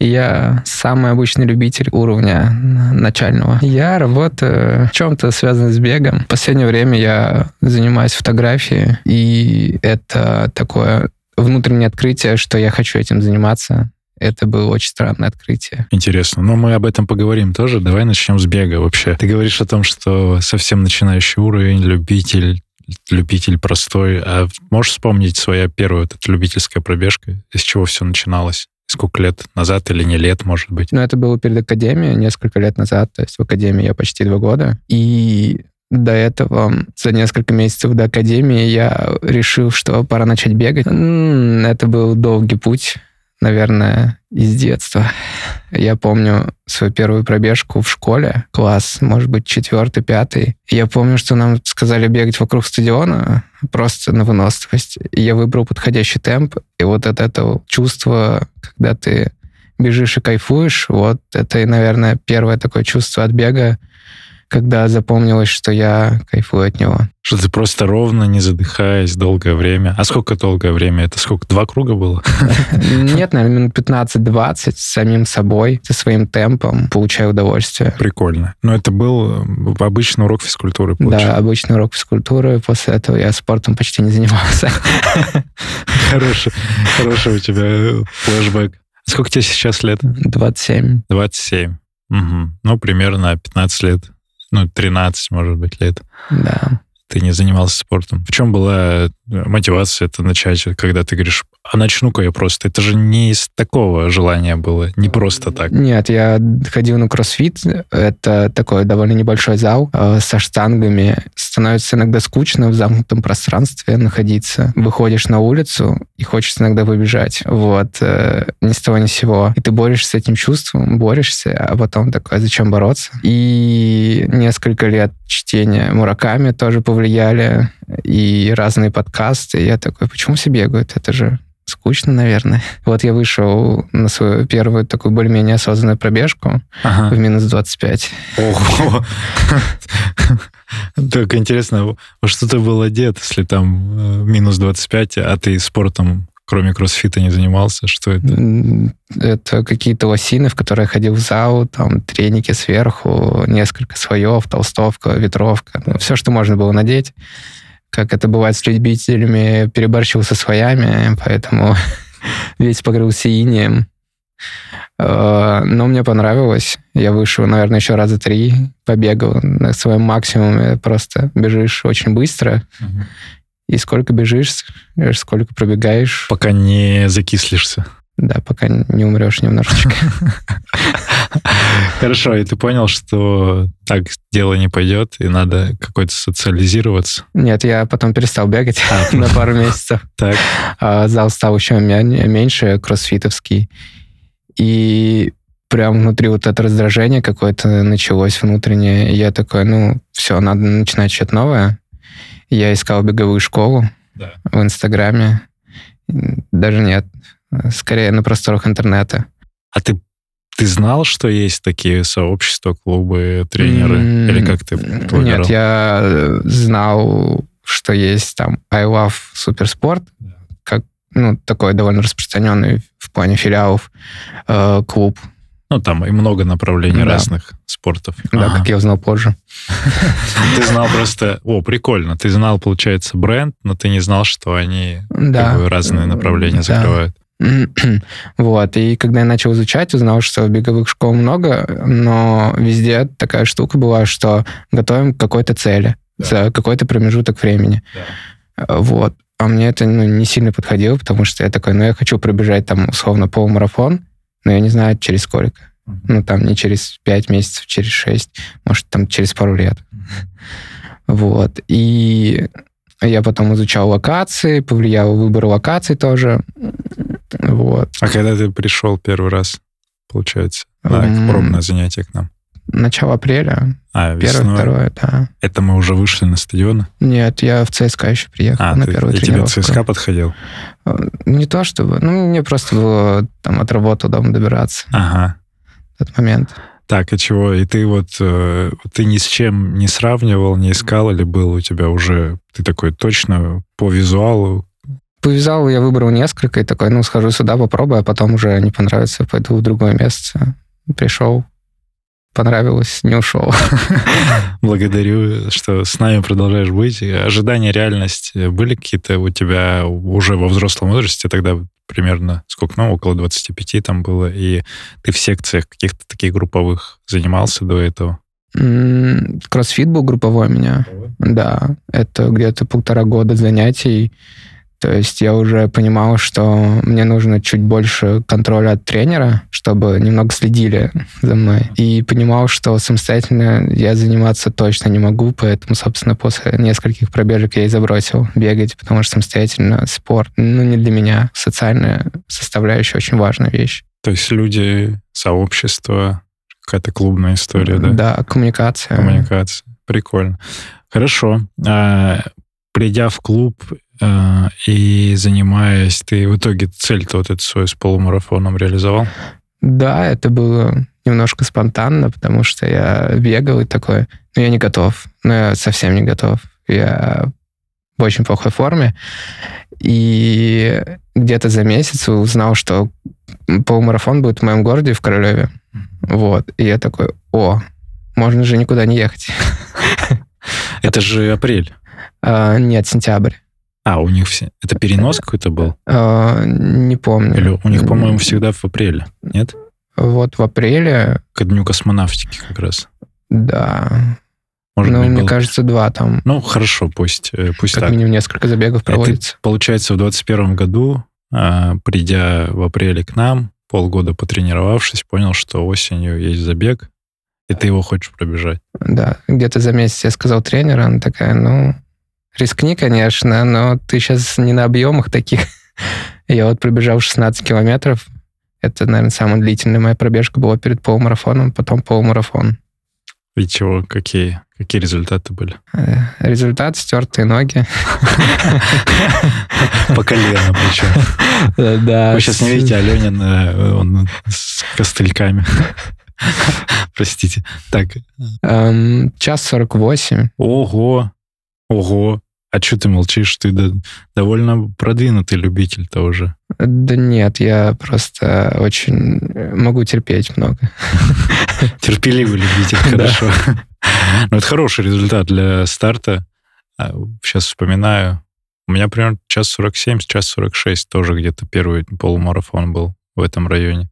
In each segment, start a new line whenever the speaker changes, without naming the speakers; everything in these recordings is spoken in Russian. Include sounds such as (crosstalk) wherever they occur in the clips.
Я самый обычный любитель уровня начального. Я работаю в чем-то связанном с бегом. В последнее время я занимаюсь фотографией, и это такое внутреннее открытие, что я хочу этим заниматься. Это было очень странное открытие.
Интересно. Но мы об этом поговорим тоже. Давай начнем с бега вообще. Ты говоришь о том, что совсем начинающий уровень, любитель, любитель простой. А можешь вспомнить своя первая вот эта любительская пробежка? Из чего все начиналось? Сколько лет назад или не лет, может быть?
Ну, это было перед академией, несколько лет назад. То есть в академии я почти два года. И до этого, за несколько месяцев до академии, я решил, что пора начать бегать. Это был долгий путь наверное, из детства. Я помню свою первую пробежку в школе, класс, может быть, четвертый, пятый. Я помню, что нам сказали бегать вокруг стадиона просто на выносливость. И я выбрал подходящий темп. И вот от этого чувства, когда ты бежишь и кайфуешь, вот это, наверное, первое такое чувство от бега, когда запомнилось, что я кайфую от него.
Что ты просто ровно, не задыхаясь, долгое время. А сколько долгое время? Это сколько? Два круга было? (laughs)
Нет, наверное, минут 15-20 с самим собой, со своим темпом, получаю удовольствие.
Прикольно. Но это был э, обычный урок физкультуры,
получается? Да, обычный урок физкультуры. После этого я спортом почти не занимался. (laughs)
Хороший, хороший у тебя флешбэк. Сколько тебе сейчас лет?
27.
27. Угу. Ну, примерно 15 лет ну, 13, может быть, лет.
Да.
Ты не занимался спортом. В чем была мотивация это начать, когда ты говоришь, а начну-ка я просто. Это же не из такого желания было, не просто так.
Нет, я ходил на кроссфит. Это такой довольно небольшой зал э, со штангами. Становится иногда скучно в замкнутом пространстве находиться. Выходишь на улицу и хочется иногда выбежать. Вот. Э, ни с того ни с сего. И ты борешься с этим чувством, борешься, а потом такой, а зачем бороться? И несколько лет чтения Мураками тоже повлияли, и разные подкасты. И я такой, почему все бегают? Это же скучно, наверное. Вот я вышел на свою первую такую более-менее осознанную пробежку ага. в минус 25.
Ого! Так интересно, во что ты был одет, если там э, минус 25, а ты спортом кроме кроссфита не занимался? Что это?
Это какие-то лосины, в которые я ходил в зал, там треники сверху, несколько слоев, толстовка, ветровка, ну, все, что можно было надеть как это бывает с любителями, переборщил со своями, поэтому (laughs) весь покрылся инеем. Э, но мне понравилось. Я вышел, наверное, еще раза три, побегал на своем максимуме. Просто бежишь очень быстро. И сколько бежишь, сколько пробегаешь.
Пока не закислишься.
Да, пока не умрешь немножечко. (laughs)
Хорошо, и ты понял, что так дело не пойдет, и надо какой-то социализироваться?
Нет, я потом перестал бегать а, (laughs) на пару месяцев.
Так.
А, зал стал еще меньше, кроссфитовский. И прям внутри вот это раздражение какое-то началось внутреннее. Я такой, ну, все, надо начинать что-то новое. Я искал беговую школу да. в Инстаграме. Даже нет, скорее на просторах интернета.
А ты ты знал, что есть такие сообщества, клубы, тренеры? Mm, Или как ты планировал?
Нет, я знал, что есть там I Love Суперспорт, yeah. как ну, такой довольно распространенный в плане филиалов э, клуб.
Ну, там и много направлений да. разных спортов.
Да, ага. как я узнал позже. (laughs)
Ты знал просто... О, прикольно. Ты знал, получается, бренд, но ты не знал, что они разные направления закрывают. (clears throat)
Вот, и когда я начал изучать, узнал, что беговых школ много, но везде такая штука была, что готовим к какой-то цели да. за какой-то промежуток времени. Да. Вот. А мне это ну, не сильно подходило, потому что я такой, ну, я хочу пробежать там условно полумарафон, но я не знаю, через сколько. Ну, там не через 5 месяцев, через 6, может, там через пару лет. Вот. И я потом изучал локации, повлиял выбор локаций тоже. Вот.
А когда ты пришел первый раз, получается, на пробное занятие к нам?
Начало апреля.
А,
Первое,
весной.
второе, да.
Это мы уже вышли на стадион?
Нет, я в ЦСКА еще приехал
А,
на
ты,
первую
и тебе
тренировку.
ЦСКА подходил?
Э, Не то чтобы, ну, мне просто было там от работы дома добираться
Ага.
в этот момент.
Так, и чего? И ты вот, э, ты ни с чем не сравнивал, не искал, или был у тебя уже, ты такой точно по визуалу?
По вязалу я выбрал несколько и такой, ну, схожу сюда, попробую, а потом уже не понравится, пойду в другое место. Пришел, понравилось, не ушел. (laughs)
Благодарю, что с нами продолжаешь быть. Ожидания, реальность были какие-то у тебя уже во взрослом возрасте, тогда примерно сколько, ну, около 25 там было, и ты в секциях каких-то таких групповых занимался до этого?
Кроссфит был групповой у меня. Да, это где-то полтора года занятий. То есть я уже понимал, что мне нужно чуть больше контроля от тренера, чтобы немного следили за мной. И понимал, что самостоятельно я заниматься точно не могу, поэтому, собственно, после нескольких пробежек я и забросил бегать, потому что самостоятельно спорт, ну, не для меня. Социальная составляющая очень важная вещь.
То есть люди, сообщество, какая-то клубная история, да?
Да, коммуникация.
Коммуникация. Прикольно. Хорошо. А, придя в клуб и занимаясь, ты в итоге цель-то вот эту свою с полумарафоном реализовал?
Да, это было немножко спонтанно, потому что я бегал и такой, ну, я не готов, ну, я совсем не готов. Я в очень плохой форме. И где-то за месяц узнал, что полумарафон будет в моем городе, в Королеве. Вот. И я такой, о, можно же никуда не ехать. (laughs)
Это же апрель.
А, нет, сентябрь.
А, у них все... Это перенос какой-то был?
А, не помню.
Или у них, по-моему, всегда в апреле, нет?
Вот в апреле,
К дню космонавтики как раз.
да.
Может
ну,
быть,
мне
был-
кажется, два там.
Ну, хорошо, пусть, э, пусть
Как
так.
минимум несколько забегов проводится.
получается, в 21 году, а, придя в апреле к нам, полгода потренировавшись, понял, что осенью есть забег, и ты его хочешь пробежать.
Да, где-то за месяц я сказал тренеру, она такая, ну, рискни, конечно, но ты сейчас не на объемах таких. (laughs) Я вот пробежал 16 километров. Это, наверное, самая длительная моя пробежка была перед полумарафоном, потом полумарафон.
И чего, какие, какие результаты были?
Э, Результат — стертые ноги. (laughs)
По колено причем.
Да.
Вы сейчас не видите, Аленин, э, он с костыльками. (laughs) Простите. Так,
Эм, Час 48.
ого, ого. А что ты молчишь? Ты да- довольно продвинутый любитель-то уже.
Да нет, я просто очень э, могу терпеть много. (laughs)
Терпеливый любитель, (laughs) хорошо. Ну, это хороший результат для старта. Сейчас вспоминаю. У меня примерно час 47, час 46 тоже где-то первый полумарафон был в этом районе.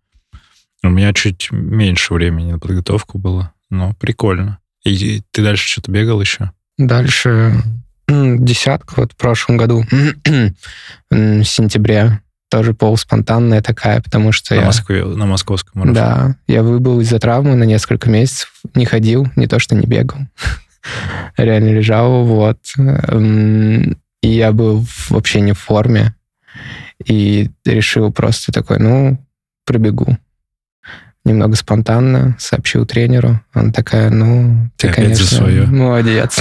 У меня чуть меньше времени на подготовку было, но прикольно. И ты дальше что-то бегал еще?
Дальше десятка вот в прошлом году, (clears throat) в сентябре, тоже полуспонтанная такая, потому что
На
я...
Москве, на московском марафоне?
Да, я выбыл из-за травмы на несколько месяцев, не ходил, не то что не бегал. (laughs) Реально лежал, вот. И я был вообще не в форме. И решил просто такой, ну, пробегу. Немного спонтанно сообщил тренеру. Он такая, ну, ты,
Ты
конечно,
своё.
молодец.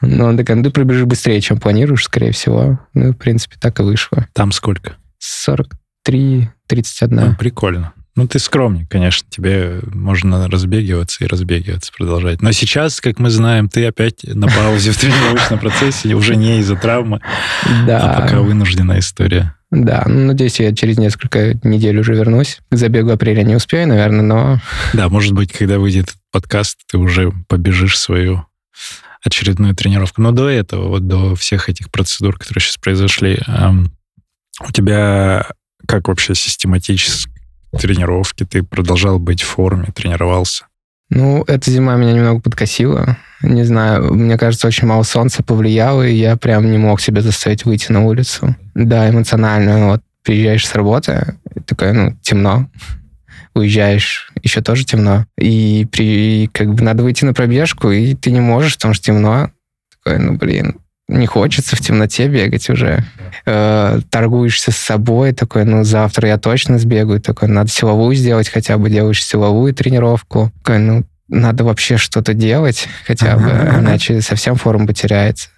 Ну, он такая, ну, ты пробежишь быстрее, чем планируешь, скорее всего. Ну, в принципе, так и вышло.
Там сколько?
43, 31.
Ну, прикольно. Ну, ты скромный, конечно, тебе можно разбегиваться и разбегиваться, продолжать. Но сейчас, как мы знаем, ты опять на паузе (laughs) в тренировочном процессе, уже не из-за травмы,
Да,
а пока вынужденная история.
да. Ну, надеюсь, я через несколько недель уже вернусь. К забегу апреля не успею, наверное, но
Да, может быть, когда выйдет подкаст, ты уже побежишь свою очередную тренировку. Но до этого, вот до всех этих процедур, которые сейчас произошли, эм, у тебя как вообще систематически тренировки? Ты продолжал быть в форме, тренировался?
Ну, эта зима меня немного подкосила. Не знаю, мне кажется, очень мало солнца повлияло, и я прям не мог себя заставить выйти на улицу. Да, эмоционально. Вот приезжаешь с работы, и такое, ну, темно. Уезжаешь, еще тоже темно. И при, как бы надо выйти на пробежку, и ты не можешь, потому что темно. Такой, ну, блин, не хочется в темноте бегать уже. Э, торгуешься с собой, такой, ну, завтра я точно сбегаю, такой, надо силовую сделать хотя бы, делаешь силовую тренировку. Такой, ну, надо вообще что-то делать хотя бы, иначе совсем форма потеряется.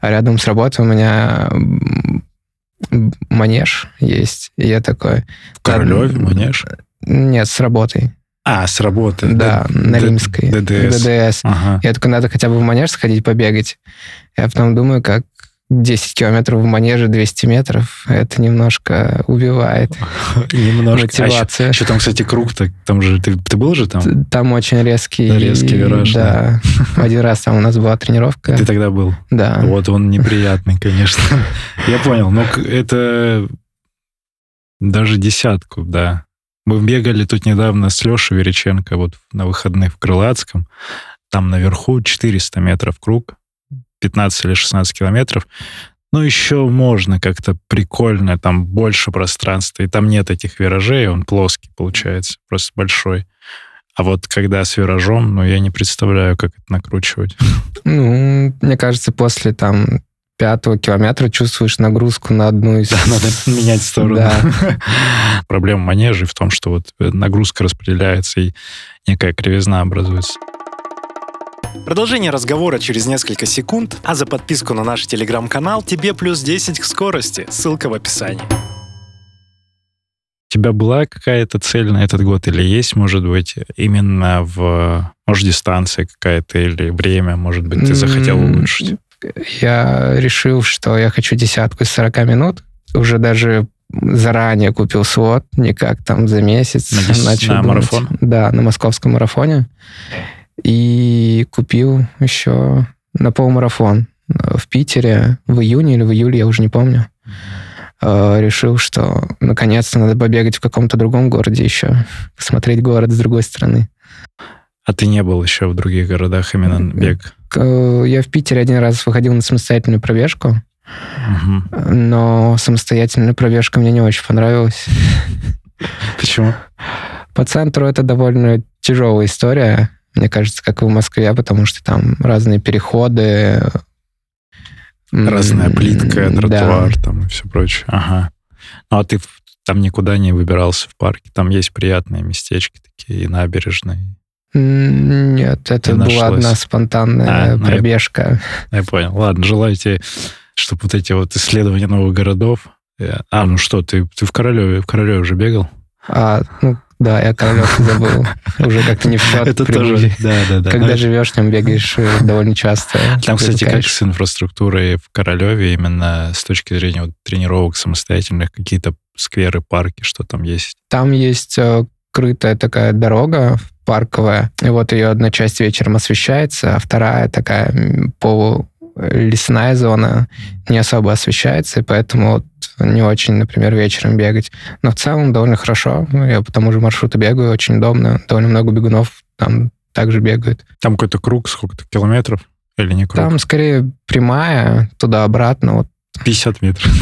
А рядом с работой у меня манеж есть. И я такой...
В Королеве манеж?
Нет, с работой.
А, с работы.
Да, Д- на Римской.
ДДС.
ДДС. Ага. Я такой, надо хотя бы в манеж сходить, побегать. Я потом думаю, как 10 километров в манеже 200 метров, это немножко убивает. (laughs)
Немножко.
Мотивация.
А еще, еще там, кстати, круг-то, там же, ты, ты был же там?
Там очень резкий...
Резкий вираж,
да. (laughs) Один раз там у нас была тренировка.
Ты тогда был?
Да.
Вот он неприятный, конечно. (laughs) Я понял, но это даже десятку, да. Мы бегали тут недавно с Лешей Вериченко вот на выходных в Крылатском. Там наверху 400 метров круг 15 или 16 километров, ну, еще можно как-то прикольно, там больше пространства, и там нет этих виражей, он плоский получается, просто большой. А вот когда с виражом, ну, я не представляю, как это накручивать.
Ну, мне кажется, после там пятого километра чувствуешь нагрузку на одну из...
Да, надо (laughs) менять сторону.
Да. (laughs)
Проблема манежей в том, что вот нагрузка распределяется, и некая кривизна образуется.
Продолжение разговора через несколько секунд, а за подписку на наш телеграм-канал тебе плюс 10 к скорости. Ссылка в описании.
У тебя была какая-то цель на этот год или есть, может быть, именно в, может, дистанция какая-то или время, может быть, ты захотел улучшить?
Я решил, что я хочу десятку из 40 минут. Уже даже заранее купил слот, не как там за месяц.
На, 10,
начал
на
думать.
марафон?
Да, на московском марафоне. И купил еще на полумарафон в Питере в июне или в июле, я уже не помню. Э, Решил, что наконец-то надо побегать в каком-то другом городе еще, посмотреть город с другой стороны.
А ты не был еще в других городах именно бег?
Э, Я в Питере один раз выходил на самостоятельную пробежку,
Мгм.
но самостоятельная пробежка мне не очень понравилась.
Почему?
По центру это довольно тяжелая история, мне кажется, как и в Москве, потому что там разные переходы.
Разная плитка,
да.
тротуар там и все прочее. Ага. Ну, а ты там никуда не выбирался в парке? Там есть приятные местечки такие и набережные.
Нет, это
Не
была одна спонтанная
А, ну, я-
пробежка.
Я понял. Ладно, желаю тебе, чтобы вот эти вот исследования новых городов... э, А, ну что, ты, ты в Королеве, в Королеве уже бегал?
А, ну, да, я Королев (laughs) забыл. Уже как-то не в счет.
Это тоже, да, да, да.
Когда
Ну,
живешь, там бегаешь э, довольно часто. (laughs)
Там, кстати, как с инфраструктурой в Королеве, именно с точки зрения вот тренировок самостоятельных, какие-то скверы, парки, что там есть?
Там есть э, крытая такая дорога парковая, и вот ее одна часть вечером освещается, а вторая такая м, полулесная зона не особо освещается, и поэтому вот не очень, например, вечером бегать. Но в целом довольно хорошо. Ну, Я по тому же маршруту бегаю, очень удобно. Довольно много бегунов там также бегают.
Там какой-то круг, сколько-то километров? Или не круг?
Там скорее прямая, туда-обратно. Вот
50 метров.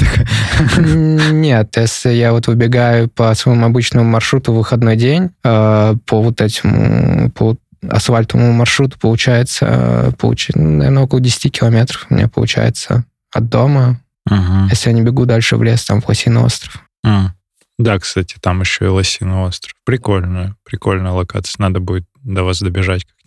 (laughs)
Нет, если я вот выбегаю по своему обычному маршруту в выходной день, э, по вот этому, по асфальтовому маршруту получается, э, получ- ну, наверное, около 10 километров у меня получается от дома.
Мгм.
Если я не бегу дальше в лес, там, в Лосиный остров.
М. Да, кстати, там еще и Лосиный остров. Прикольная, прикольная локация. Надо будет до вас добежать как-нибудь.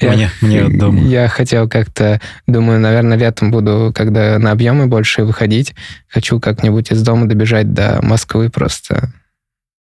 Я-
Мне, мне от (laughs) дома.
Я хотел как-то, думаю, наверное, летом буду, когда на объемы больше выходить, хочу как-нибудь из дома добежать до Москвы просто.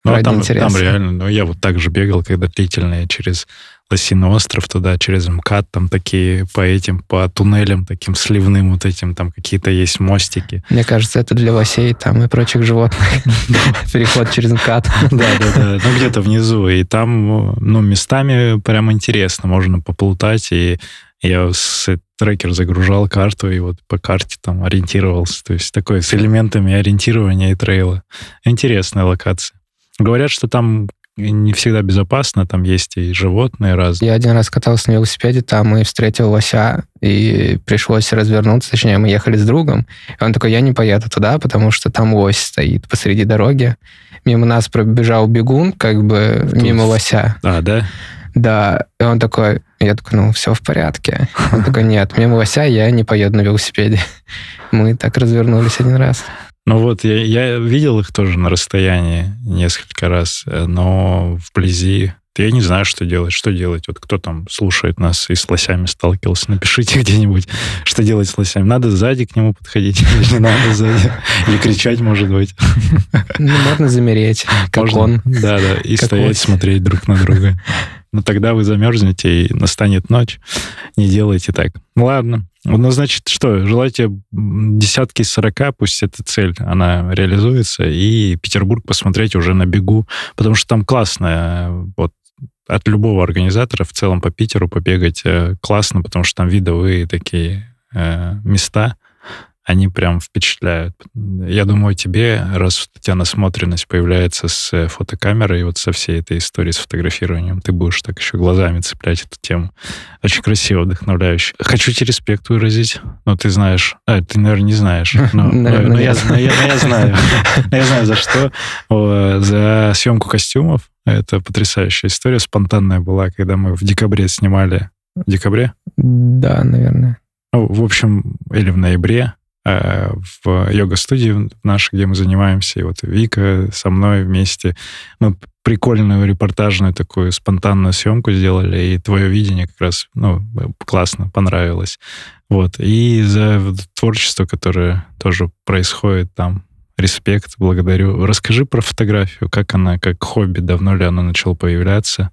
Ну, а
ради
там,
интереса.
там реально, ну, я вот так же бегал, когда длительные через Лосиный остров туда, через МКАД, там такие по этим, по туннелям таким сливным вот этим, там какие-то есть мостики.
Мне кажется, это для лосей там и прочих животных. (laughs) Переход через МКАД.
Да, да, да. Ну, где-то внизу. И там, ну, местами прям интересно. Можно поплутать. И я с трекер загружал карту, и вот по карте там ориентировался. То есть такой с элементами ориентирования и трейла. Интересная локация. Говорят, что там не всегда безопасно, там есть и животные разные.
Я один раз катался на велосипеде там и встретил лося, и пришлось развернуться, точнее, мы ехали с другом, и он такой, я не поеду туда, потому что там лось стоит посреди дороги. Мимо нас пробежал бегун, как бы мимо лося.
А, да?
Да, и он такой, Я такой, ну, все в порядке. Он такой, нет, мимо лося я не поеду на велосипеде. (laughs) Мы так развернулись один раз.
Ну вот, я, я видел их тоже на расстоянии несколько раз, э, но вблизи я не знаю, что делать. Что делать? Вот кто там слушает нас и с лосями сталкивался, напишите (laughs) где-нибудь, что делать с лосями. Надо сзади к нему подходить (laughs) или не надо сзади? Или кричать, может быть? (laughs)
Ну, можно замереть, как
Можно,
он.
Да, да, и
Как
стоять,
лось.
смотреть друг на друга. Но тогда вы замерзнете, и настанет ночь. Не делайте так. Ну, Ладно. Ну, значит, что, желайте десятки сорока, пусть эта цель, она реализуется, и Петербург посмотреть уже на бегу, потому что там классно, вот, от любого организатора в целом по Питеру побегать э, классно, потому что там видовые такие э, места, они прям впечатляют. Я думаю, тебе, раз у тебя насмотренность появляется с э, фотокамерой, и вот со всей этой историей с фотографированием, ты будешь так еще глазами цеплять эту тему. Очень красиво, вдохновляюще. Хочу тебе респект выразить. Ну, ты знаешь. А, ты, наверное, не знаешь. Но, (laughs) но я, знаю- (laughs) я- но знаю. Но за что. За съемку костюмов. Это потрясающая история. Спонтанная была, когда мы в декабре снимали. В декабре?
Да, наверное.
Ну, в общем, или в ноябре в йога-студии нашей, где мы занимаемся, и вот Вика со мной вместе. Мы прикольную репортажную такую спонтанную съемку сделали, и твое видение как раз, ну, классно, понравилось. Вот. И за творчество, которое тоже происходит там, респект, благодарю. Расскажи про фотографию, как она, как хобби, давно ли она начала появляться?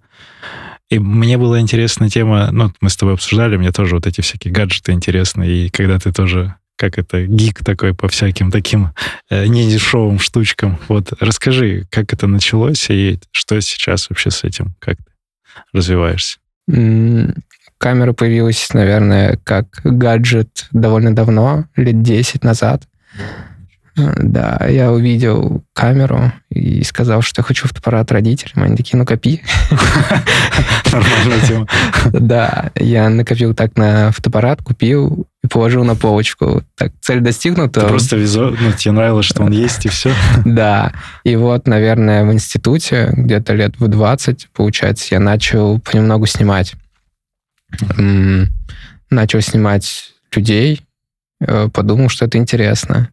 И мне была интересна тема, ну, мы с тобой обсуждали, мне тоже вот эти всякие гаджеты интересны, и когда ты тоже как это, гик такой по всяким таким э, недешевым штучкам. Вот расскажи, как это началось и что сейчас вообще с этим, как ты развиваешься?
Камера появилась, наверное, как гаджет довольно давно, лет 10 назад. Да, я увидел камеру и сказал, что я хочу фотоаппарат родителям. Они такие, ну копи. (laughs)
Нормальная тема.
Да, я накопил так на фотоаппарат, купил и положил на полочку. Так, цель достигнута.
Ты просто визу, ну, тебе нравилось, что он (laughs) есть, и все.
Да. И вот, наверное, в институте, где-то лет в 20, получается, я начал понемногу снимать. Начал снимать людей, э, подумал, что это интересно.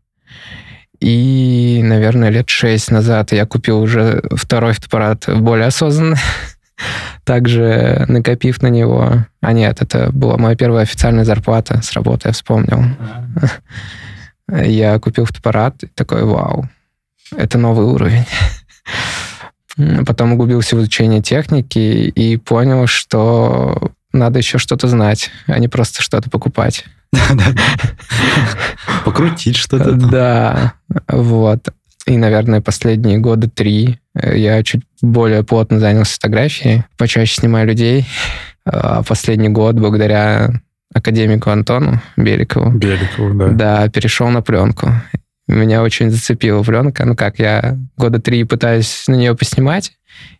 И, наверное, лет шесть назад я купил уже второй фотоаппарат более осознанно, (laughs) также накопив на него. А нет, это была моя первая официальная зарплата с работы, я вспомнил. Я купил фотоаппарат и такой, вау, это новый уровень. (laughs) Потом углубился в изучение техники и понял, что надо еще что-то знать, а не просто что-то покупать. (laughs)
Покрутить что-то.
Да, вот. И, наверное, последние года три э, я чуть более плотно занялся фотографией, почаще снимаю людей. А последний год, благодаря академику Антону Беликову,
Беликову, да.
да, перешел на пленку. Меня очень зацепила пленка. Ну как, я года три пытаюсь на нее поснимать,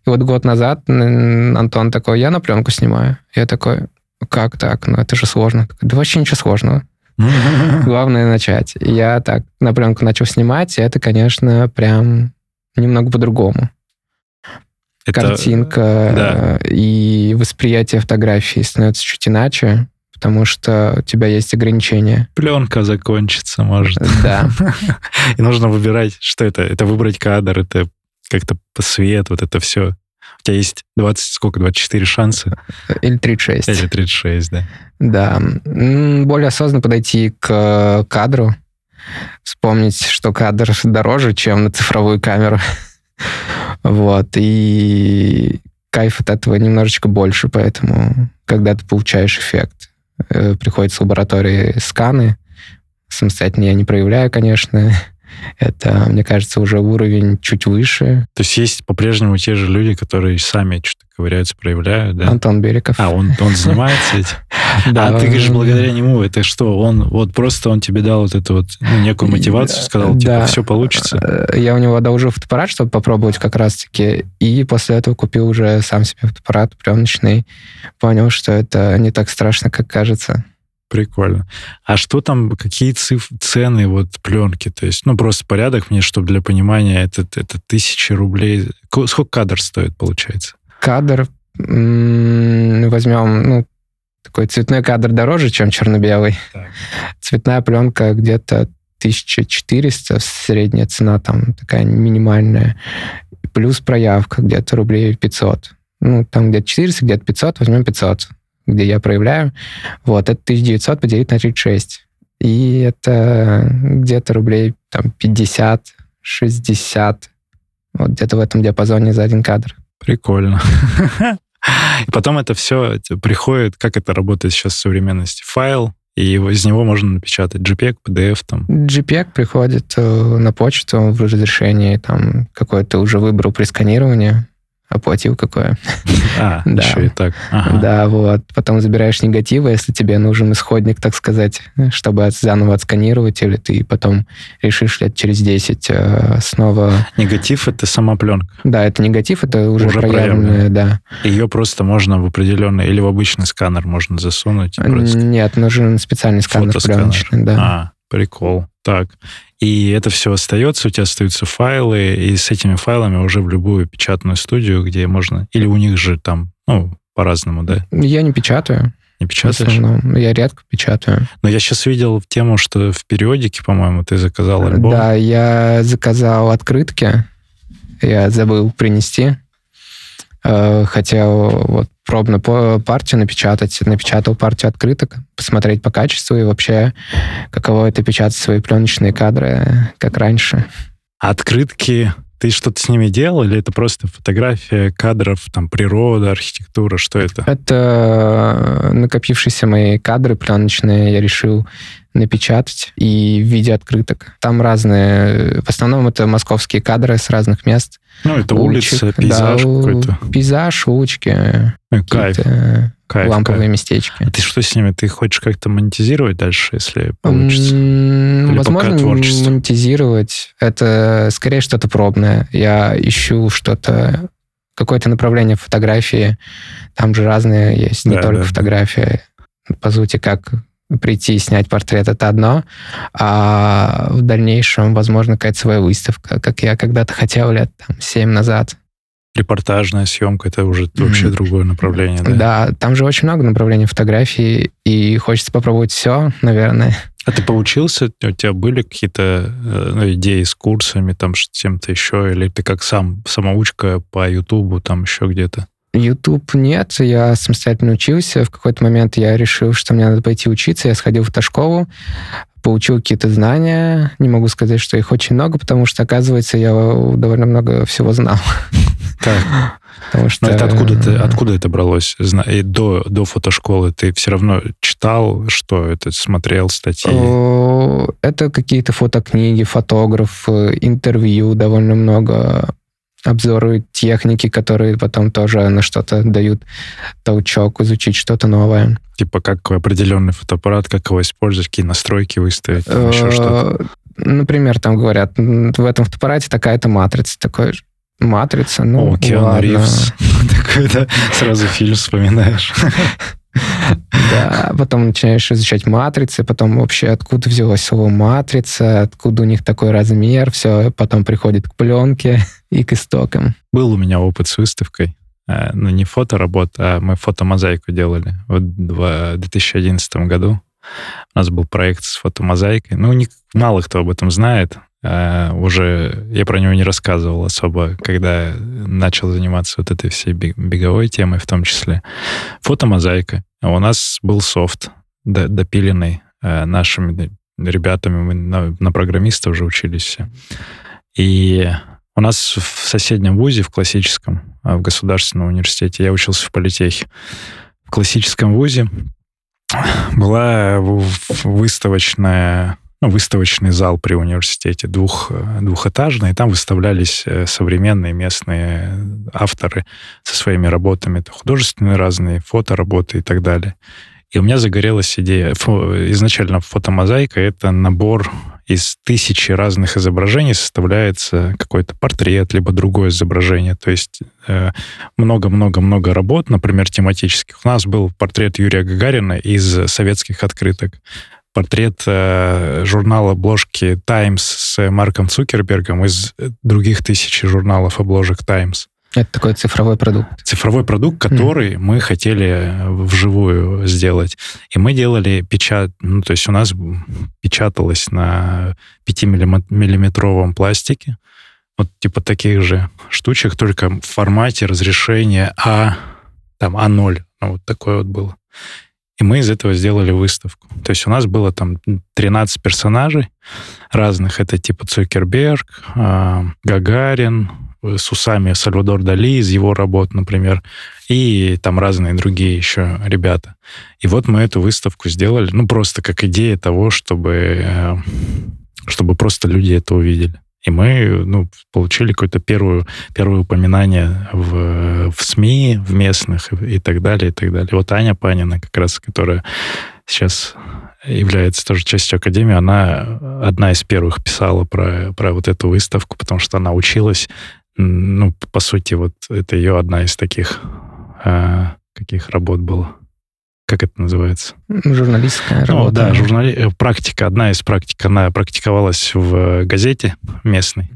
и вот год назад Антон такой, я на пленку снимаю. Я такой, как так? Ну это же сложно. Такой, Да вообще ничего сложного. (laughs) Главное начать. Я так на пленку начал снимать, и это, конечно, прям немного по-другому.
Это-
Картинка
да.
э, и восприятие фотографии становится чуть иначе, потому что у тебя есть ограничения.
Пленка закончится, может.
Да. (laughs)
И нужно выбирать, что это. Это выбрать кадр, это как-то свет, вот это все. У тебя есть 20, сколько, 24 шанса?
Или 36.
Или 36, да.
Да. Более осознанно подойти к кадру, вспомнить, что кадр дороже, чем на цифровую камеру. (laughs) Вот. И кайф от этого немножечко больше, поэтому когда ты получаешь эффект, э, приходится в лаборатории сканы. Самостоятельно я не проявляю, конечно. Это, мне кажется, уже уровень чуть выше.
То есть есть по-прежнему те же люди, которые сами что-то ковыряются, проявляют, да?
Антон Бериков.
А, он, он занимается этим?
Да,
а ты говоришь,
он-
благодаря нему, это что? Он вот просто он тебе дал вот эту вот ну, некую мотивацию, сказал, типа,
Да.
все получится.
Э, Я у него одолжил фотоаппарат, чтобы попробовать как раз-таки, и после этого купил уже сам себе фотоаппарат пленочный. Понял, что это не так страшно, как кажется.
Прикольно. А что там, какие циф- цены вот пленки? То есть, ну, просто порядок мне, чтобы для понимания, это, это тысячи рублей. Ко- Сколько кадр стоит, получается?
Кадр м, возьмем, ну, Такой цветной кадр дороже, чем черно-белый.
Так.
Цветная пленка где-то 1400, средняя цена там такая минимальная. Плюс проявка где-то рублей 500. Ну, там где-то 400, где-то 500, возьмем 500, где я проявляю. Вот, это 1900 поделить на 36. И это где-то рублей там 50, 60, вот где-то в этом диапазоне за один кадр.
Прикольно. (laughs) И потом это все приходит, как это работает сейчас в современности. Файл, и из него можно напечатать JPEG, PDF там.
JPEG приходит э, на почту в разрешении, там какой-то уже выбрал при сканировании, оплатил какое. (laughs)
А,
Да.
еще и так. Ага.
Да, вот. Потом забираешь негативы, если тебе нужен исходник, так сказать, чтобы от- заново отсканировать, или ты потом решишь лет через 10 э, снова...
Негатив — это сама пленка.
Да, это негатив, это уже,
Уже
проявленное, да.
Ее просто можно в определенный... Или в обычный сканер можно засунуть. просто-
Нет, нужен специальный сканер пленочный, да.
А, прикол. Так. И это все остается, у тебя остаются файлы, и с этими файлами уже в любую печатную студию, где можно... Или у них же там, ну, по-разному, да?
Я не печатаю.
Не
В
печатаешь?
основном. Я редко печатаю.
Но я сейчас видел тему, что в периодике, по-моему, ты заказал альбом.
Да, я заказал открытки. Я забыл принести. Э, Хотел вот пробно по- партию напечатать. Напечатал партию открыток, посмотреть по качеству и вообще, каково это печатать свои пленочные кадры, как раньше.
Открытки, ты что-то с ними делал, или это просто фотография кадров, там, природа, архитектура, что это?
Это э, накопившиеся мои кадры пленочные я решил напечатать и в виде открыток. Там разные, в основном это московские кадры с разных мест.
Ну, это улица, пейзаж
да,
какой-то.
Пейзаж, улочки,
Ну, Кайф, кайф,
ламповые
кайф.
местечки.
А ты что с ними? Ты хочешь как-то монетизировать дальше, если получится? Или
Возможно, монетизировать. Это скорее что-то пробное. Я ищу что-то, какое-то направление фотографии. Там же разные есть, не
Да,
только
да.
фотография. По сути, как прийти и снять портрет, это одно, а в дальнейшем, возможно, какая-то своя выставка, как я когда-то хотел лет там, 7 назад.
Репортажная съемка, это уже вообще
Мгм.
другое направление, да?
Да, там же очень много направлений фотографии, и хочется попробовать все, наверное.
А ты поучился? У тебя были какие-то э, ну, идеи с курсами, там, с чем-то еще? Или ты как сам, самоучка по Ютубу, там еще где-то?
YouTube нет, я самостоятельно учился. В какой-то момент я решил, что мне надо пойти учиться. Я сходил в автошколу, получил какие-то знания. Не могу сказать, что их очень много, потому что, оказывается, я довольно много всего знал. (laughs)
Так.
Потому что...
Но это откуда, (laughs) откуда это бралось? И до, до фотошколы ты все равно читал, что это, смотрел статьи?
Это какие-то фотокниги, фотограф, интервью, довольно много обзоры техники, которые потом тоже на что-то дают толчок, изучить что-то новое.
Типа как определенный фотоаппарат, как его использовать, какие настройки выставить, еще что-то.
Э, Например, там говорят, «М, в этом фотоаппарате такая-то матрица. Такой, матрица, ну
О, Киану
ладно.
Ривз. (laughs) Такой, да, сразу фильм вспоминаешь.
Да, потом начинаешь изучать матрицы, потом вообще откуда взялось слово матрица, откуда у них такой размер, все, потом приходит к пленке и к истокам.
Был у меня опыт с выставкой. Э, Ну, не фоторабот, а мы фотомозаику делали в 2011 году. У нас был проект с фотомозаикой. Ну, не, мало кто об этом знает. Э, Уже я про него не рассказывал особо, когда начал заниматься вот этой всей бег- беговой темой в том числе. Фотомозаика. А У нас был софт до- допиленный э, нашими ребятами. Мы на, на программиста уже учились все. И у нас в соседнем вузе, в классическом, а, в государственном университете, я учился в политехе. В классическом вузе была выставочная, ну, выставочный зал при университете, двух, э, двухэтажный, и там выставлялись э, современные местные авторы со своими работами, это художественные разные, фотоработы и так далее. И у меня загорелась идея. Фо- изначально фотомозаика — это набор из тысячи разных изображений составляется какой-то портрет, либо другое изображение. То есть э, много-много-много работ, например, тематических. У нас был портрет Юрия Гагарина из советских открыток. Портрет э, журнала обложки «Таймс» с Марком Цукербергом из других тысяч журналов обложек «Таймс».
Это такой цифровой продукт.
Цифровой продукт, который mm. мы хотели вживую сделать. И мы делали печат... Ну, то есть у нас печаталось на 5-миллиметровом пластике вот типа таких же штучек, только в формате разрешения А, там, А0. Ну, вот такое вот было. И мы из этого сделали выставку. То есть у нас было там 13 персонажей разных. Это типа Цукерберг, а, Гагарин, с усами Сальвадор Дали из его работ, например, и там разные другие еще ребята. И вот мы эту выставку сделали, ну, просто как идея того, чтобы, э, чтобы просто люди это увидели. И мы ну, получили какое-то первое, первое упоминание в, в СМИ, в местных и, и так далее, и так далее. Вот Аня Панина, как раз, которая сейчас является тоже частью Академии, она одна из первых писала про, про вот эту выставку, потому что она училась, ну, по сути, вот это ее одна из таких, а, каких работ была как это называется?
Журналистская
работа. Ну, да, журнали... Э, практика, одна из практик, она практиковалась в газете местной.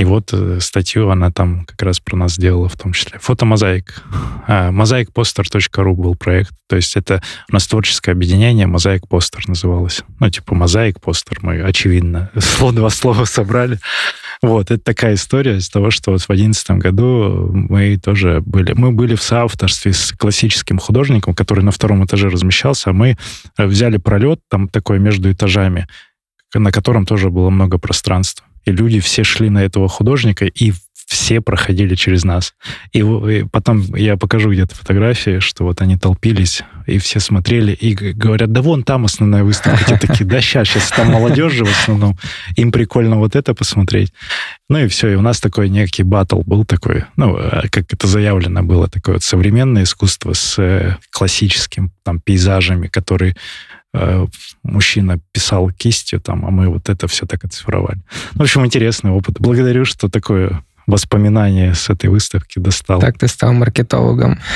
И вот э, статью она там как раз про нас сделала в том числе. Фотомозаик. А, mozaicposter.ru был проект. То есть это у нас творческое объединение Мозаик Постер называлось. Ну, типа Мозаик Постер. Мы, очевидно, (laughs) слово два слова собрали. Вот, это такая история из того, что вот в одиннадцатом году мы тоже были... Мы были в соавторстве с классическим художником, который на втором этаже размещался, а мы взяли пролет там такой между этажами, на котором тоже было много пространства и люди все шли на этого художника, и все проходили через нас. И, и потом я покажу где-то фотографии, что вот они толпились, и все смотрели, и говорят, да вон там основная выставка. Те такие, да сейчас, сейчас там молодежь же в основном, им прикольно вот это посмотреть. Ну и все, и у нас такой некий батл был такой, ну, а как это заявлено было, такое вот современное искусство с э, классическим там пейзажами, которые Э, мужчина писал кистью, там, а мы вот это все так оцифровали. В общем, интересный опыт. Благодарю, что такое воспоминание с этой выставки достал.
Так ты стал маркетологом. (laughs)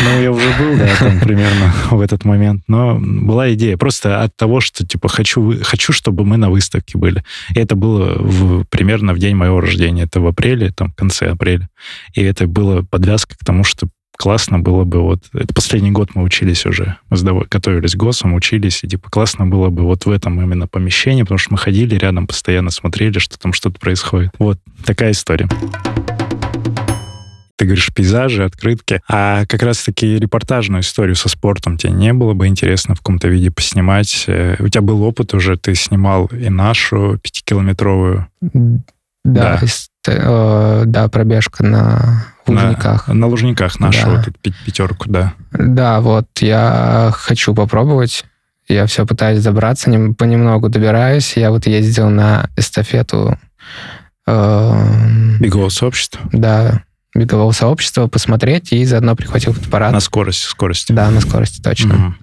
Ну, я уже был, да, там примерно (laughs) в этот момент. Но была идея просто от того, что, типа, хочу, хочу чтобы мы на выставке были. И это было в, примерно в день моего рождения. Это в апреле, там, в конце апреля. И это было подвязка к тому, что классно было бы вот... Это последний год мы учились уже, мы готовились к ГОСам, учились, и типа классно было бы вот в этом именно помещении, потому что мы ходили рядом, постоянно смотрели, что там что-то происходит. Вот такая история ты говоришь пейзажи, открытки, а как раз-таки репортажную историю со спортом тебе не было бы интересно в каком-то виде поснимать? Э, у тебя был опыт уже, ты снимал и нашу пятикилометровую.
Да, да. Э, да, пробежка на Лужниках.
На, на Лужниках нашу да. пятерку, да.
Да, вот я хочу попробовать. Я все пытаюсь забраться, понемногу добираюсь. Я вот ездил на эстафету.
Э, бегового сообщества?
Да, бегового сообщества посмотреть и заодно прихватил фотоаппарат.
На скорости, скорости.
Да, на скорости, точно. Угу.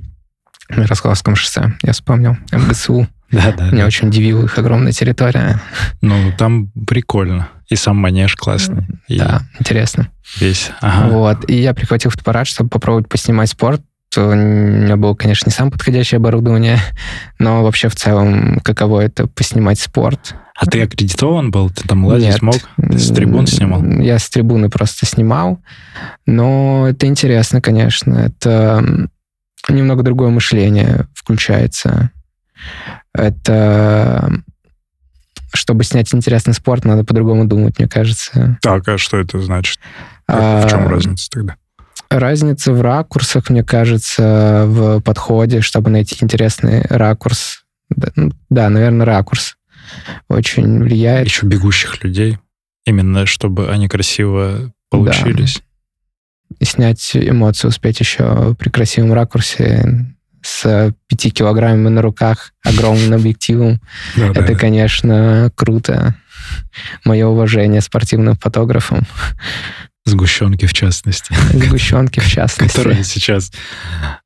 На Ярославском шоссе, я вспомнил. МГСУ.
Да, да.
Меня да. очень удивила их огромная территория.
Ну, там прикольно. И сам манеж классный.
И да, интересно.
Весь.
Ага. Вот. И я прихватил фотоаппарат, чтобы попробовать поснимать спорт. У меня было, конечно, не самое подходящее оборудование, (laughs) но вообще в целом, каково это поснимать спорт.
А ты аккредитован был? Ты там лазить
Нет.
смог? Ты с трибун снимал?
Я с трибуны просто снимал. Но это интересно, конечно. Это немного другое мышление включается. Это чтобы снять интересный спорт, надо по-другому думать, мне кажется.
Так, а что это значит? А, в чем разница тогда?
Разница в ракурсах, мне кажется, в подходе, чтобы найти интересный ракурс. Да, ну, да наверное, ракурс очень влияет.
Еще бегущих людей, именно чтобы они красиво получились.
Да. И снять эмоции успеть еще при красивом ракурсе с пяти килограммами на руках, огромным объективом. Да, Это, да, конечно, круто. Мое уважение спортивным фотографам.
Сгущенки в частности.
Сгущенки в (laughs) частности.
Которая сейчас...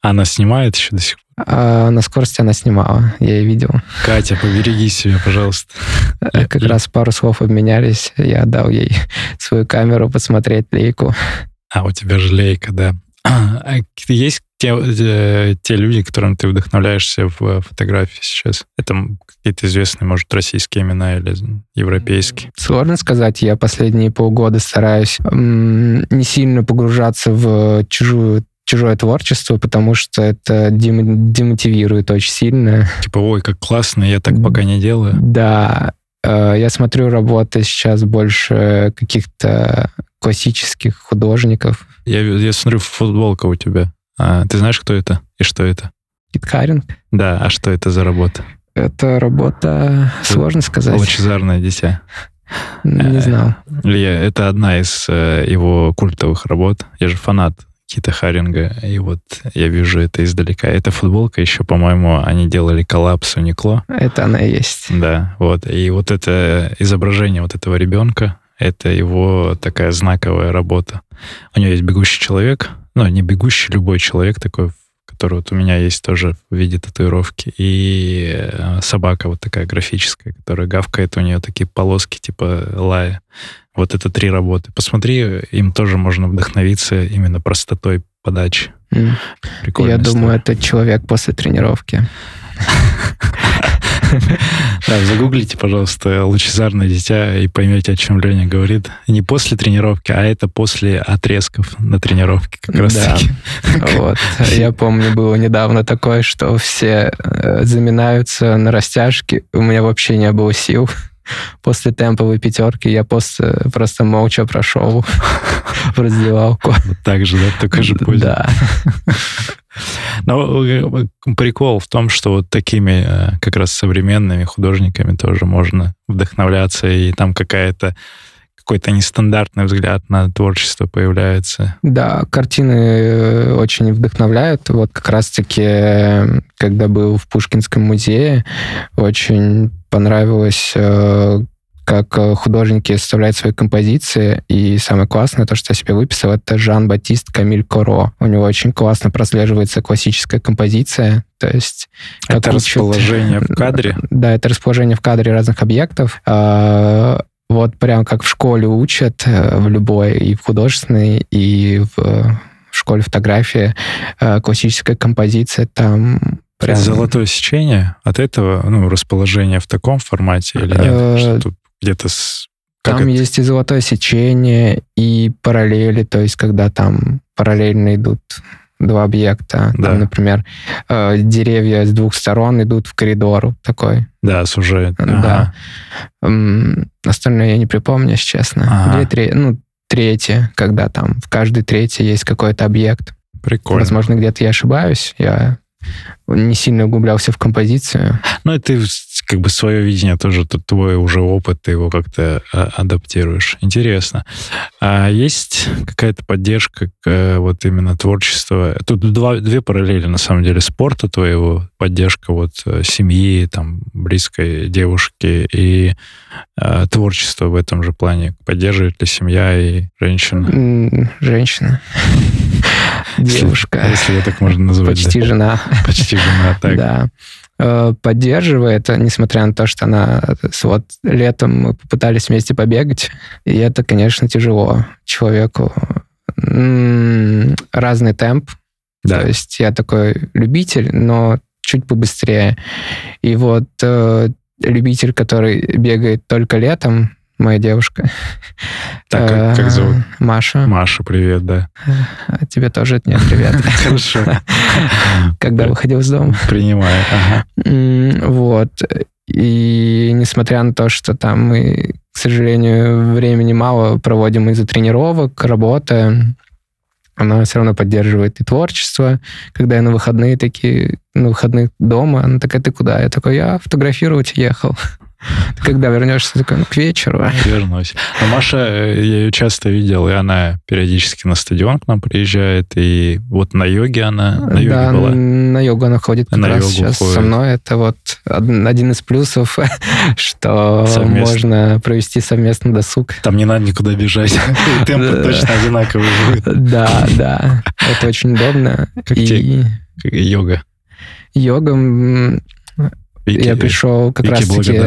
Она снимает еще до сих пор?
А, на скорости она снимала, я ее видел.
Катя, побереги себя, пожалуйста.
Э, как раз пару слов обменялись. Я отдал ей свою камеру посмотреть лейку.
А, у тебя же лейка, да. (clears throat) А есть те, те, те люди, которым ты вдохновляешься в фотографии сейчас? Это какие-то известные, может, российские имена или европейские?
Сложно сказать. Я последние полгода стараюсь не сильно погружаться в чужую чужое творчество, потому что это дем- демотивирует очень сильно.
Типа, ой, как классно, я так пока не делаю.
Да, э, я смотрю работы сейчас больше каких-то классических художников.
Я, я смотрю футболка у тебя. А, ты знаешь, кто это и что это?
Кит Харинг.
Да, а что это за работа?
Это работа, сложно сказать.
Лучезарное дитя.
Не э, знал.
Илья, это одна из э, его культовых работ. Я же фанат Кита Харинга, и вот я вижу это издалека. Эта футболка еще, по-моему, они делали коллапс с Уникло.
Это она и есть.
Да, вот. И вот это изображение вот этого ребенка, это его такая знаковая работа. У него есть бегущий человек, ну, не бегущий, любой человек такой, который вот у меня есть тоже в виде татуировки, и э, собака вот такая графическая, которая гавкает, у нее такие полоски типа лая. Вот это три работы. Посмотри, им тоже можно вдохновиться именно простотой подачи. Mm.
Я думаю, это человек после тренировки. (laughs) (laughs)
Да, загуглите, пожалуйста, лучезарное дитя и поймете, о чем Леня говорит. Не после тренировки, а это после отрезков на тренировке как раз да. таки. (laughs)
Вот. Я помню, было недавно такое, что все э, заминаются на растяжке. У меня вообще не было сил после темповой пятерки я просто, просто молча прошел в (laughs) раздевалку.
Вот так же, да? Такой же путь.
Да. (laughs)
Но э, прикол в том, что вот такими э, как раз современными художниками тоже можно вдохновляться, и там какая-то какой-то нестандартный взгляд на творчество появляется.
Да, картины э, очень вдохновляют. Вот как раз-таки, когда был в Пушкинском музее, очень понравилось как э, художники составляют свои композиции. И самое классное, то, что я себе выписал, это Жан-Батист Камиль Коро. У него очень классно прослеживается классическая композиция. То есть...
Это расположение в (laughs) кадре?
Да, это расположение в кадре разных объектов. А, вот прям как в школе учат, э, в любой, и в художественной, и в школе фотографии, э, классическая композиция там
Прям... Золотое сечение от этого, ну, расположение в таком формате или нет? Что где-то с...
Как там это? есть и золотое сечение, и параллели, то есть когда там параллельно идут два объекта. Да. Там, например, э, деревья с двух сторон идут в коридор такой.
Да, сужает.
Да. Ага. Остальное я не припомню, если честно. Ага. Две, три, ну, третье, когда там в каждой третьей есть какой-то объект.
Прикольно.
Возможно, где-то я ошибаюсь. Я не сильно углублялся в композицию.
Ну, это как бы свое видение тоже, тут твой уже опыт, ты его как-то а, адаптируешь. Интересно. А есть какая-то поддержка э, вот именно творчества? Тут два, две параллели, на самом деле, спорта твоего, поддержка вот э, семьи, там, близкой девушки и э, творчество в этом же плане. Поддерживает ли семья и женщина?
Женщина. Девушка.
Если ее так можно назвать.
Почти жена. (laughs)
Почти жена, так.
Да э, поддерживает, несмотря на то, что она вот летом мы попытались вместе побегать, и это, конечно, тяжело человеку. Разный темп. Да. То есть я такой любитель, но чуть побыстрее. И вот э, любитель, который бегает только летом, моя девушка.
Так, как, как зовут?
Маша.
Маша, привет, да.
А тебе тоже от нее привет. (laughs)
Хорошо.
Когда выходил из дома.
Принимаю.
Вот. И несмотря на то, что там мы, к сожалению, времени мало проводим из-за тренировок, работы, она все равно поддерживает и творчество. Когда я на выходные такие, на выходных дома, она такая, ты куда? Я такой, я фотографировать ехал. Ты когда вернешься, такой, ну, к вечеру. (laughs)
Вернусь. Но Маша, э, я ее часто видел, и она периодически на стадион к нам приезжает, и вот на йоге она, на йоге
да,
была.
на йогу она ходит как на раз сейчас ходит. со мной. Это вот один из плюсов, (laughs) что совместно. можно провести совместно досуг.
Там не надо никуда бежать. (laughs) Темп точно одинаковый
будет. Да, да. Это очень удобно.
Как йога.
Йога Вики, я пришел как раз таки...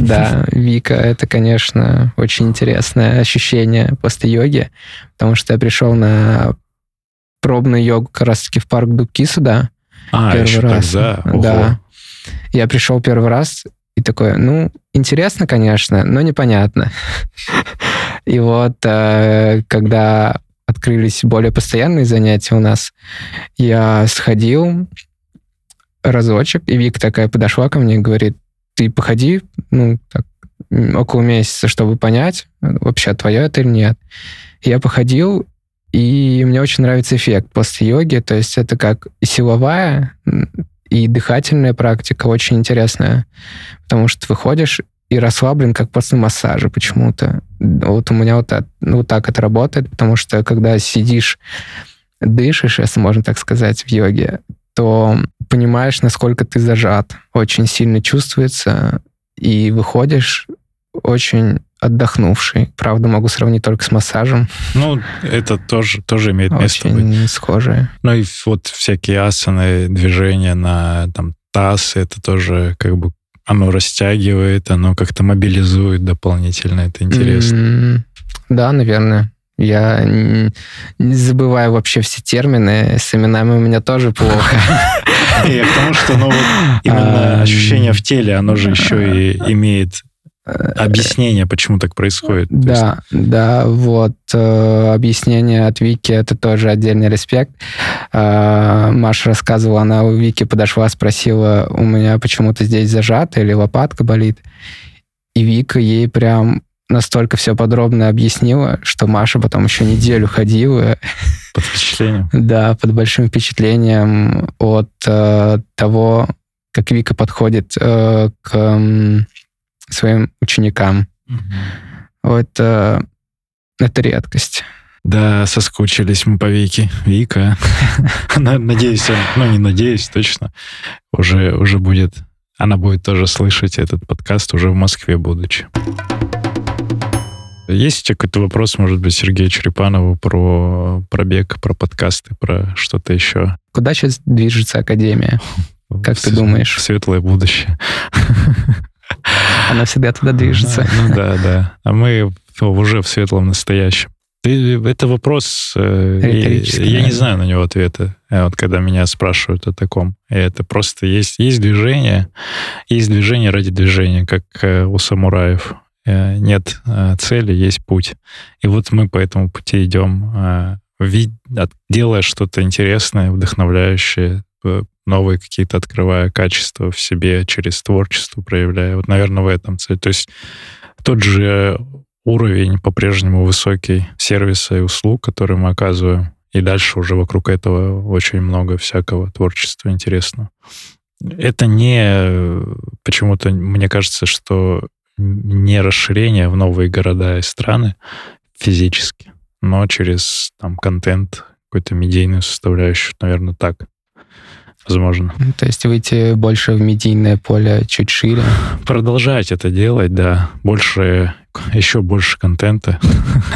Да, (laughs) Вика, это, конечно, очень интересное ощущение после йоги, потому что я пришел на пробную йогу как раз-таки в парк Дубки сюда.
А,
первый
еще
раз.
тогда? Ого.
Да. Я пришел первый раз и такой, ну, интересно, конечно, но непонятно. (laughs) И вот, э, когда открылись более постоянные занятия у нас, я сходил разочек, и Вика такая подошла ко мне и говорит, ты походи, ну, так, около месяца, чтобы понять, вообще твое это или нет. Я походил, и мне очень нравится эффект после йоги, то есть это как силовая, и дыхательная практика очень интересная, потому что выходишь и расслаблен, как после массажа почему-то. Вот у меня вот, ну, вот так это работает, потому что когда сидишь, дышишь, если можно так сказать, в йоге, то понимаешь, насколько ты зажат. Очень сильно чувствуется, и выходишь очень отдохнувший. Правда, могу сравнить только с массажем.
Ну, это тоже, тоже имеет место быть.
Очень схожие.
Ну и вот всякие асаны, движения на там, таз, это тоже как бы оно растягивает, оно как-то мобилизует дополнительно. Это интересно.
М, Да, наверное. Я не забываю вообще все термины. С именами у меня тоже плохо. (laughs)
Я к тому, что ну, вот именно ощущение в теле, оно же еще и (laughs) имеет объяснение, почему так происходит. Есть
Да, да, вот э, объяснение от Вики это тоже отдельный респект. Э, Маша рассказывала, она у Вики подошла, спросила, у меня почему-то здесь зажато или лопатка болит. И Вика ей прям настолько все подробно объяснила, что Маша потом еще неделю ходила,
под впечатлением.
да, под большим впечатлением от э, того, как Вика подходит э, к м, своим ученикам. Вот э, это редкость.
Да, соскучились мы по Вике. Вика. (laughs) На- Надеюсь, ну не надеюсь, точно. Уже, уже будет, она будет тоже слышать этот подкаст уже в Москве будучи. Есть у тебя какой-то вопрос, может быть, Сергею Черепанову про пробег, про подкасты, про что-то еще?
Куда сейчас движется Академия? (laughs) Как ты думаешь?
Светлое будущее. (laughs)
Она всегда туда движется.
Ну да, да. А мы уже в светлом настоящем. Ты- Это вопрос, э, я не знаю на него ответа, э, вот когда меня спрашивают о таком. И Это просто есть, есть движение, есть движение ради движения, как э, у самураев. Э, Нет э, цели, есть путь. И вот мы по этому пути идем, э, делая что-то интересное, вдохновляющее, новые какие-то открывая качества в себе через творчество проявляя. Вот, наверное, в этом цель. То есть тот же уровень по-прежнему высокий сервиса и услуг, которые мы оказываем. И дальше уже вокруг этого очень много всякого творчества интересного. Это не почему-то, мне кажется, что не расширение в новые города и страны физически, но через там контент, какую-то медийную составляющую, наверное, так. Возможно.
То есть выйти больше в медийное поле чуть шире.
продолжать это делать, да, больше, еще больше контента.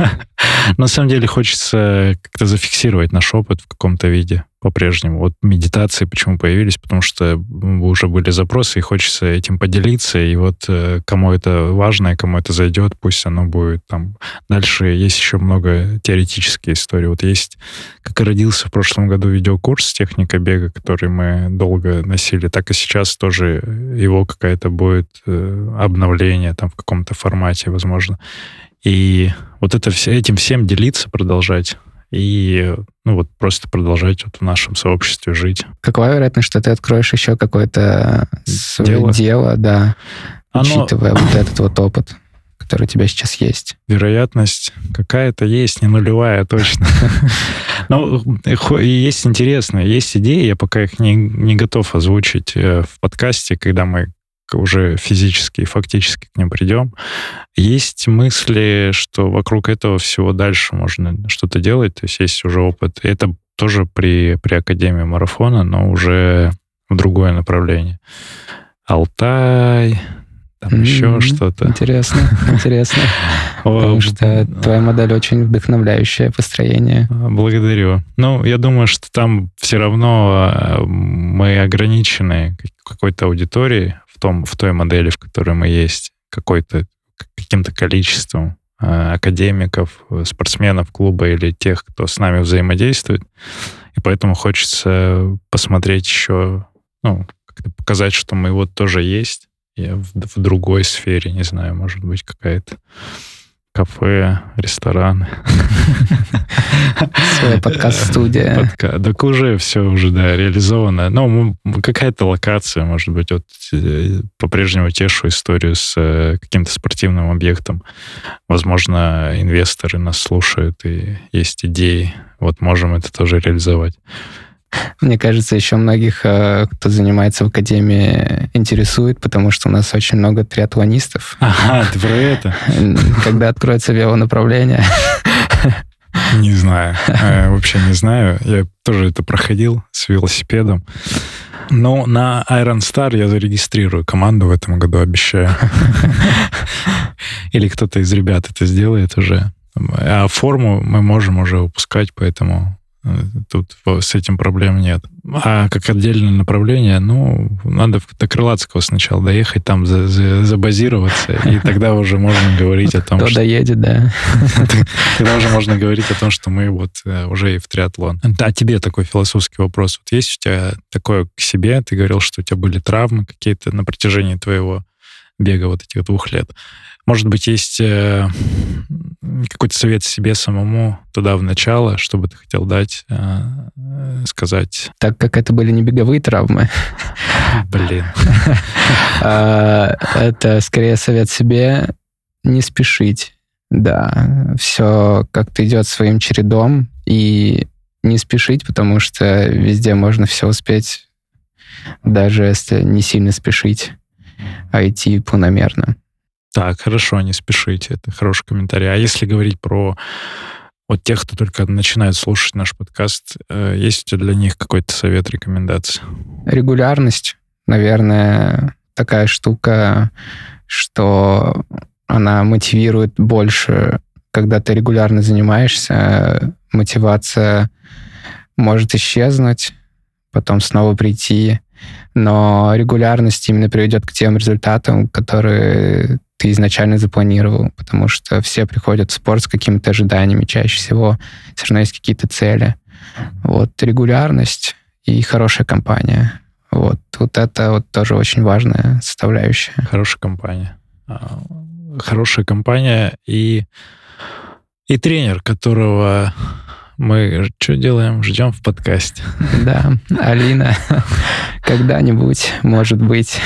(laughs) На самом деле хочется как-то зафиксировать наш опыт в каком-то виде по-прежнему. Вот медитации почему появились, потому что уже были запросы, и хочется этим поделиться, и вот э, кому это важно, и кому это зайдет, пусть оно будет там. Дальше есть еще много теоретических историй. Вот есть, как и родился в прошлом году видеокурс «Техника бега», который мы долго носили, так и сейчас тоже его какая-то будет э, обновление там в каком-то формате, возможно. И вот это все, этим всем делиться, продолжать. И ну вот просто продолжать вот в нашем сообществе жить.
Какова вероятность, что ты откроешь еще какое-то свое
Дело?
дело, да,
Оно-
учитывая вот этот вот опыт, который у тебя сейчас есть?
вероятность какая-то есть, не нулевая точно. (laughs) И есть интересные, есть идеи, я пока их не, не готов озвучить э, в подкасте, когда мы уже физически и фактически к ним придем. Есть мысли, что вокруг этого всего дальше можно что-то делать, то есть есть уже опыт. Это тоже при, при Академии марафона, но уже в другое направление. Алтай, там еще
М,
что-то.
Интересно, интересно. (laughs) Потому что твоя модель очень вдохновляющее построение.
Благодарю. Ну, я думаю, что там все равно э, мы ограничены какой-то аудиторией в, том, в той модели, в которой мы есть, какой-то каким-то количеством. академиков, спортсменов клуба или тех, кто с нами взаимодействует. И поэтому хочется посмотреть еще, ну, как-то показать, что мы вот тоже есть. В, в другой сфере, не знаю, может быть, какая-то кафе, рестораны.
Своя подкаст-студия. (laughs)
Подка... Так уже все уже, да, реализовано. Ну, какая-то локация, может быть, вот э, по-прежнему тешу историю с э, каким-то спортивным объектом. Возможно, инвесторы нас слушают, и есть идеи. Вот можем это тоже реализовать.
Мне кажется, еще многих, э, кто занимается в академии, интересует, потому что у нас очень много триатлонистов.
Ага, ты про это?
Когда откроется велонаправление.
Не знаю. Э, вообще не знаю. Я тоже это проходил с велосипедом. Но на Iron Star я зарегистрирую команду в этом году, обещаю. Или кто-то из ребят это сделает уже. А форму мы можем уже выпускать, поэтому Тут с этим проблем нет. А как отдельное направление, ну, надо до Крылатского сначала доехать, там за, за, забазироваться, и (laughs) тогда уже можно говорить о том,
Кто что... доедет, да. (laughs)
Тогда уже можно говорить о том, что мы вот э, уже и в триатлон. А тебе такой философский вопрос. Вот есть у тебя такое к себе? Ты говорил, что у тебя были травмы какие-то на протяжении твоего бега вот этих двух лет. Может быть, есть э, какой-то совет себе самому туда в начало, что бы ты хотел дать, э, сказать?
Так как это были не беговые травмы.
Блин. (laughs)
А, это скорее совет себе не спешить. Да, все как-то идет своим чередом, и не спешить, потому что везде можно все успеть, даже если не сильно спешить, а идти планомерно.
Так, хорошо, не спешите. Это хороший комментарий. А если говорить про вот тех, кто только начинает слушать наш подкаст, э, есть для них какой-то совет, рекомендация?
Регулярность, наверное, такая штука, что она мотивирует больше, когда ты регулярно занимаешься, мотивация может исчезнуть, потом снова прийти, но регулярность именно приведет к тем результатам, которые ты изначально запланировал, потому что все приходят в спорт с какими-то ожиданиями чаще всего, все равно есть какие-то цели. Вот регулярность и хорошая компания. Вот, вот это вот тоже очень важная составляющая.
Хорошая компания. А, хорошая компания и, и тренер, которого мы что делаем? Ждем в подкасте.
Да, Алина, (laughs) когда-нибудь, может быть.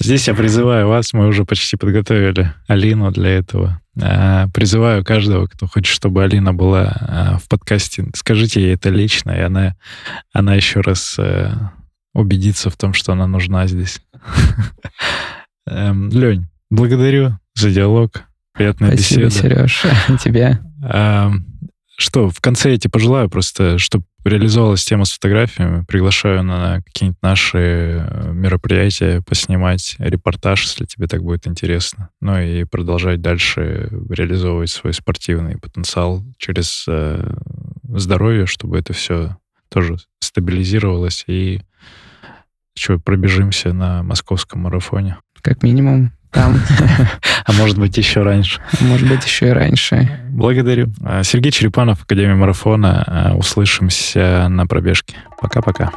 Здесь я призываю вас, мы уже почти подготовили Алину для этого. А, призываю каждого, кто хочет, чтобы Алина была а, в подкасте, скажите ей это лично, и она, она еще раз э, убедится в том, что она нужна здесь. (laughs) Эм, Лень, благодарю за диалог. Приятная
Спасибо,
беседа.
Сереж. (laughs) Тебе.
Что, в конце я тебе пожелаю просто, чтобы реализовалась тема с фотографиями. Приглашаю на какие-нибудь наши э, мероприятия поснимать репортаж, если тебе так будет интересно. Ну и продолжать дальше реализовывать свой спортивный потенциал через э, здоровье, чтобы это все тоже стабилизировалось и что, пробежимся на московском марафоне.
Как минимум там. (laughs)
А может быть, еще раньше.
Может быть, еще и раньше.
Благодарю. А, Сергей Черепанов, Академия марафона. А, услышимся на пробежке. Пока-пока.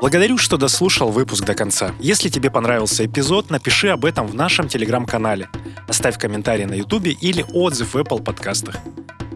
Благодарю, что дослушал выпуск до конца. Если тебе понравился эпизод, напиши об этом в нашем телеграм-канале. Оставь комментарий на ютубе или отзыв в Apple подкастах.